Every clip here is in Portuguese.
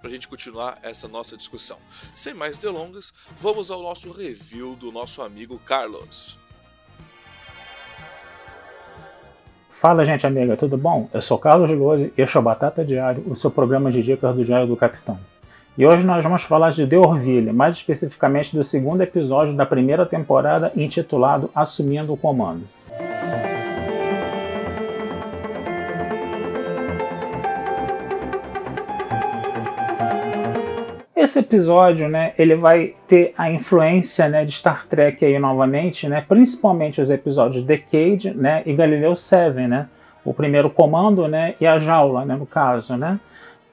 para a gente continuar essa nossa discussão. Sem mais delongas, vamos ao nosso review do nosso amigo Carlos. Fala, gente amiga, tudo bom? Eu sou Carlos Lose e este é o Batata Diário, o seu programa de dicas do Diário do Capitão. E hoje nós vamos falar de The Orville, mais especificamente do segundo episódio da primeira temporada intitulado Assumindo o Comando. Esse episódio, né, ele vai ter a influência, né, de Star Trek aí novamente, né, principalmente os episódios Decade, né, e Galileu 7, né, o primeiro comando, né, e a jaula, né, no caso, né.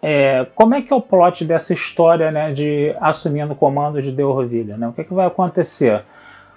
É, como é que é o plot dessa história, né, de assumindo o comando de Deorville, né? O que, é que vai acontecer?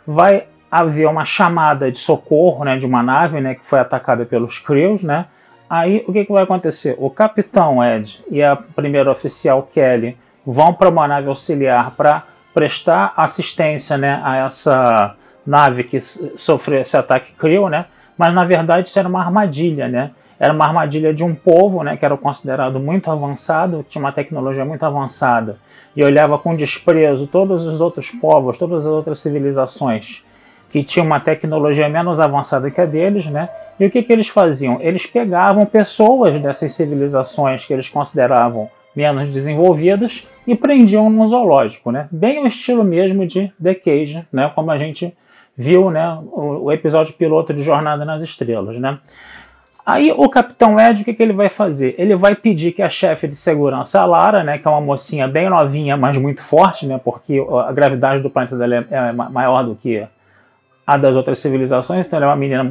Vai haver uma chamada de socorro, né, de uma nave, né, que foi atacada pelos Crews, né? Aí o que, que vai acontecer? O capitão Ed e a primeira oficial Kelly vão para uma nave auxiliar para prestar assistência né, a essa nave que sofreu esse ataque Creel, né? Mas na verdade isso era uma armadilha, né? Era uma armadilha de um povo, né, que era considerado muito avançado, tinha uma tecnologia muito avançada e olhava com desprezo todos os outros povos, todas as outras civilizações que tinham uma tecnologia menos avançada que a deles, né? E o que, que eles faziam? Eles pegavam pessoas dessas civilizações que eles consideravam menos desenvolvidas e prendiam no zoológico, né? Bem o estilo mesmo de The Cage, né? Como a gente viu, né? O, o episódio piloto de Jornada nas Estrelas, né? Aí o Capitão Ed, o que, que ele vai fazer? Ele vai pedir que a chefe de segurança, a Lara, né, que é uma mocinha bem novinha, mas muito forte, né, porque a gravidade do planeta dela é, é maior do que a das outras civilizações, então ela é uma menina,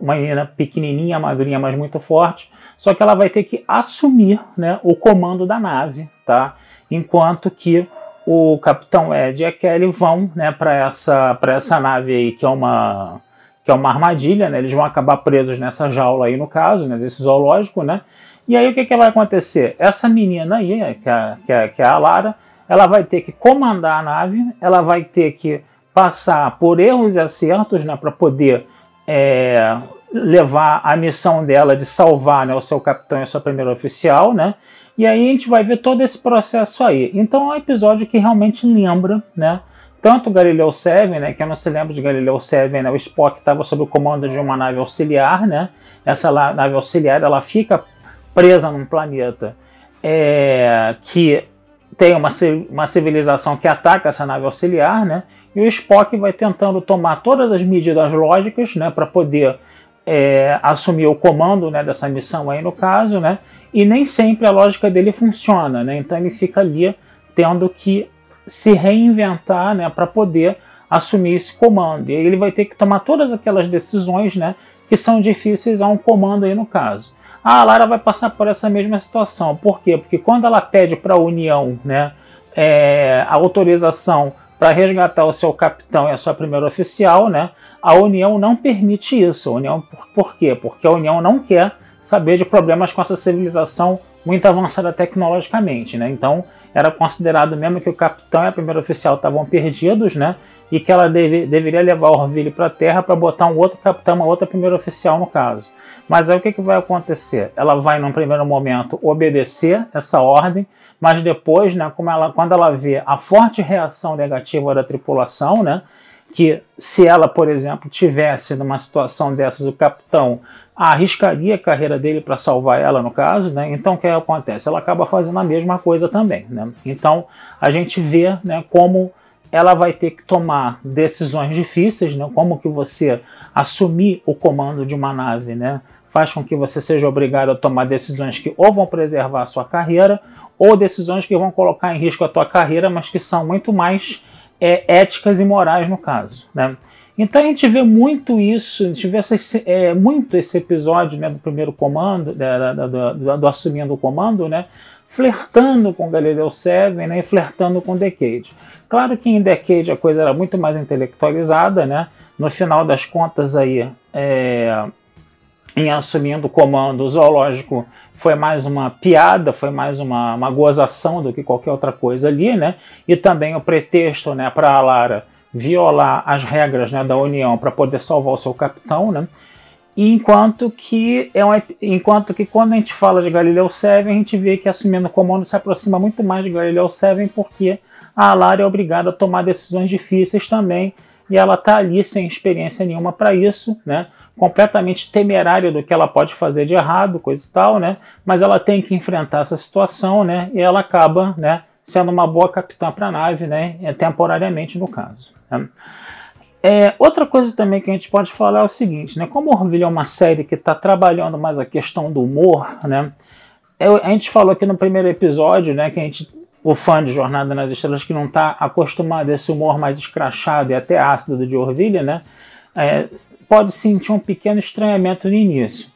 uma menina pequenininha, magrinha, mas muito forte, só que ela vai ter que assumir né, o comando da nave, tá? Enquanto que o Capitão Ed e a Kelly vão né, para essa, essa nave aí, que é uma que é uma armadilha, né? Eles vão acabar presos nessa jaula aí, no caso, né? Desse zoológico, né? E aí o que, que vai acontecer? Essa menina aí, que é, que, é, que é a Lara, ela vai ter que comandar a nave, ela vai ter que passar por erros e acertos né, para poder é, levar a missão dela de salvar né, o seu capitão e a sua primeira oficial, né? E aí a gente vai ver todo esse processo aí. Então é um episódio que realmente lembra, né? Tanto Galileu 7, né, que eu não se lembra de Galileu 7, né, o Spock estava sob o comando de uma nave auxiliar, né? Essa nave auxiliar ela fica presa num planeta é, que tem uma, uma civilização que ataca essa nave auxiliar, né? E o Spock vai tentando tomar todas as medidas lógicas né, para poder é, assumir o comando né, dessa missão aí no caso, né? E nem sempre a lógica dele funciona, né? Então ele fica ali tendo que se reinventar, né, para poder assumir esse comando. E ele vai ter que tomar todas aquelas decisões, né, que são difíceis a um comando aí no caso. A Lara vai passar por essa mesma situação. Por quê? Porque quando ela pede para a União, né, é, a autorização para resgatar o seu capitão e a sua primeira oficial, né? A União não permite isso. A União, por, por quê? Porque a União não quer saber de problemas com essa civilização muito avançada tecnologicamente, né? Então era considerado mesmo que o capitão e a primeira oficial estavam perdidos, né? E que ela deve, deveria levar o Orville para a Terra para botar um outro capitão, uma outra primeira oficial no caso. Mas aí o que, que vai acontecer? Ela vai, num primeiro momento, obedecer essa ordem, mas depois, né, como ela, quando ela vê a forte reação negativa da tripulação, né, que se ela, por exemplo, tivesse numa situação dessas, o capitão arriscaria a carreira dele para salvar ela, no caso, né? Então o que acontece? Ela acaba fazendo a mesma coisa também, né? Então a gente vê, né, como ela vai ter que tomar decisões difíceis, né? Como que você assumir o comando de uma nave, né? Faz com que você seja obrigado a tomar decisões que ou vão preservar a sua carreira ou decisões que vão colocar em risco a tua carreira, mas que são muito mais é, éticas e morais no caso. Né? Então a gente vê muito isso, a gente vê é, muito esse episódio né, do primeiro comando, da, da, do, do, do, assumindo o comando, né, flertando com Galileu 7 né, e flertando com Decade. Claro que em Decade a coisa era muito mais intelectualizada, né? no final das contas aí, é, em assumindo o comando, zoológico foi mais uma piada, foi mais uma, uma gozação do que qualquer outra coisa ali, né? E também o pretexto, né, para a Lara violar as regras né, da União para poder salvar o seu capitão, né? Enquanto que, é um, enquanto que quando a gente fala de Galileu 7, a gente vê que assumindo o comando se aproxima muito mais de Galileu 7, porque a Lara é obrigada a tomar decisões difíceis também, e ela está ali sem experiência nenhuma para isso, né? completamente temerária do que ela pode fazer de errado, coisa e tal, né? Mas ela tem que enfrentar essa situação, né? E ela acaba, né? Sendo uma boa capitã para a nave, né? temporariamente no caso. Né? É, outra coisa também que a gente pode falar é o seguinte, né? Como Orville é uma série que está trabalhando mais a questão do humor, né? Eu, a gente falou aqui no primeiro episódio, né? Que a gente, o fã de Jornada nas Estrelas que não está acostumado a esse humor mais escrachado e até ácido de Orville, né? É, pode sentir um pequeno estranhamento no início.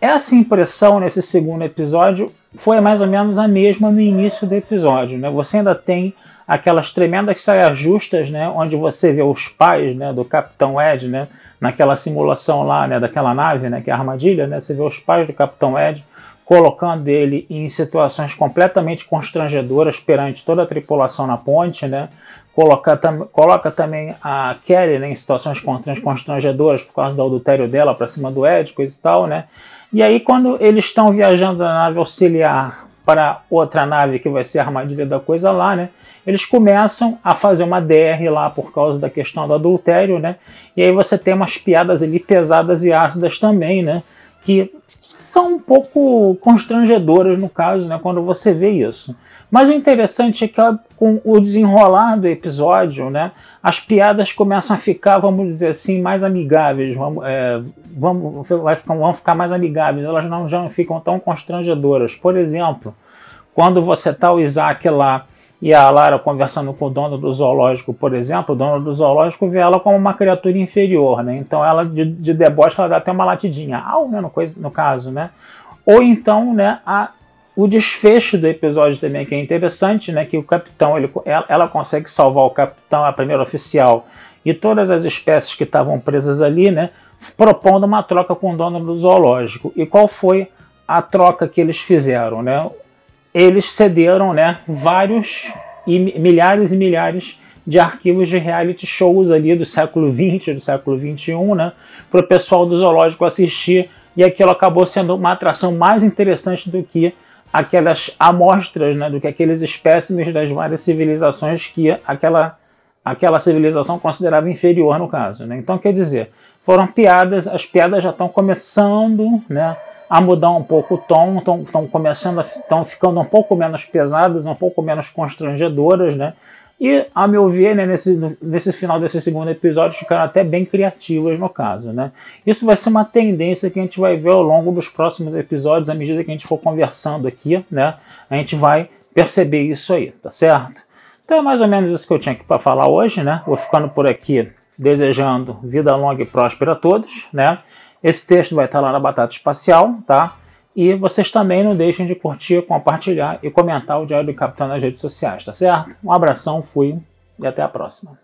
Essa impressão nesse segundo episódio foi mais ou menos a mesma no início do episódio. Né? Você ainda tem aquelas tremendas saias justas, né? onde você vê os pais né, do Capitão Ed, né? naquela simulação lá né, daquela nave, né, que é a armadilha, né? você vê os pais do Capitão Ed colocando ele em situações completamente constrangedoras perante toda a tripulação na ponte, né? Coloca, tam, coloca também a Kelly né, em situações constrangedoras por causa do adultério dela para cima do Ed, coisa e tal, né? E aí, quando eles estão viajando na nave auxiliar para outra nave que vai ser a armadilha da coisa lá, né? Eles começam a fazer uma DR lá por causa da questão do adultério, né? E aí você tem umas piadas ali pesadas e ácidas também, né? Que são um pouco constrangedoras no caso, né? Quando você vê isso. Mas o interessante é que com o desenrolar do episódio, né, as piadas começam a ficar, vamos dizer assim, mais amigáveis, vamos, é, vamos, vai ficar, vão ficar mais amigáveis, elas não já não ficam tão constrangedoras. Por exemplo, quando você tá o Isaac lá e a Lara conversando com o dono do zoológico, por exemplo, o dono do zoológico vê ela como uma criatura inferior, né? Então ela de, de deboche ela dá até uma latidinha, au, né, no, coisa, no caso, né? Ou então, né, a o desfecho do episódio também que é interessante, né, que o capitão, ele, ela, ela consegue salvar o capitão, a primeira oficial, e todas as espécies que estavam presas ali, né, propondo uma troca com o dono do zoológico. E qual foi a troca que eles fizeram, né? Eles cederam, né, vários e milhares e milhares de arquivos de reality shows ali do século XX, do século XXI, né, para o pessoal do zoológico assistir. E aquilo acabou sendo uma atração mais interessante do que aquelas amostras né, do que aqueles espécimes das várias civilizações que aquela, aquela civilização considerava inferior no caso. Né? Então, quer dizer, foram piadas, as piadas já estão começando né, a mudar um pouco o tom, estão começando, estão ficando um pouco menos pesadas, um pouco menos constrangedoras, né? E, a meu ver, né, nesse, nesse final desse segundo episódio, ficaram até bem criativas no caso. Né? Isso vai ser uma tendência que a gente vai ver ao longo dos próximos episódios, à medida que a gente for conversando aqui, né? A gente vai perceber isso aí, tá certo? Então é mais ou menos isso que eu tinha aqui para falar hoje, né? Vou ficando por aqui desejando vida longa e próspera a todos, né? Esse texto vai estar lá na Batata Espacial, tá? E vocês também não deixem de curtir, compartilhar e comentar o Diário do Capitão nas redes sociais, tá certo? Um abração, fui e até a próxima.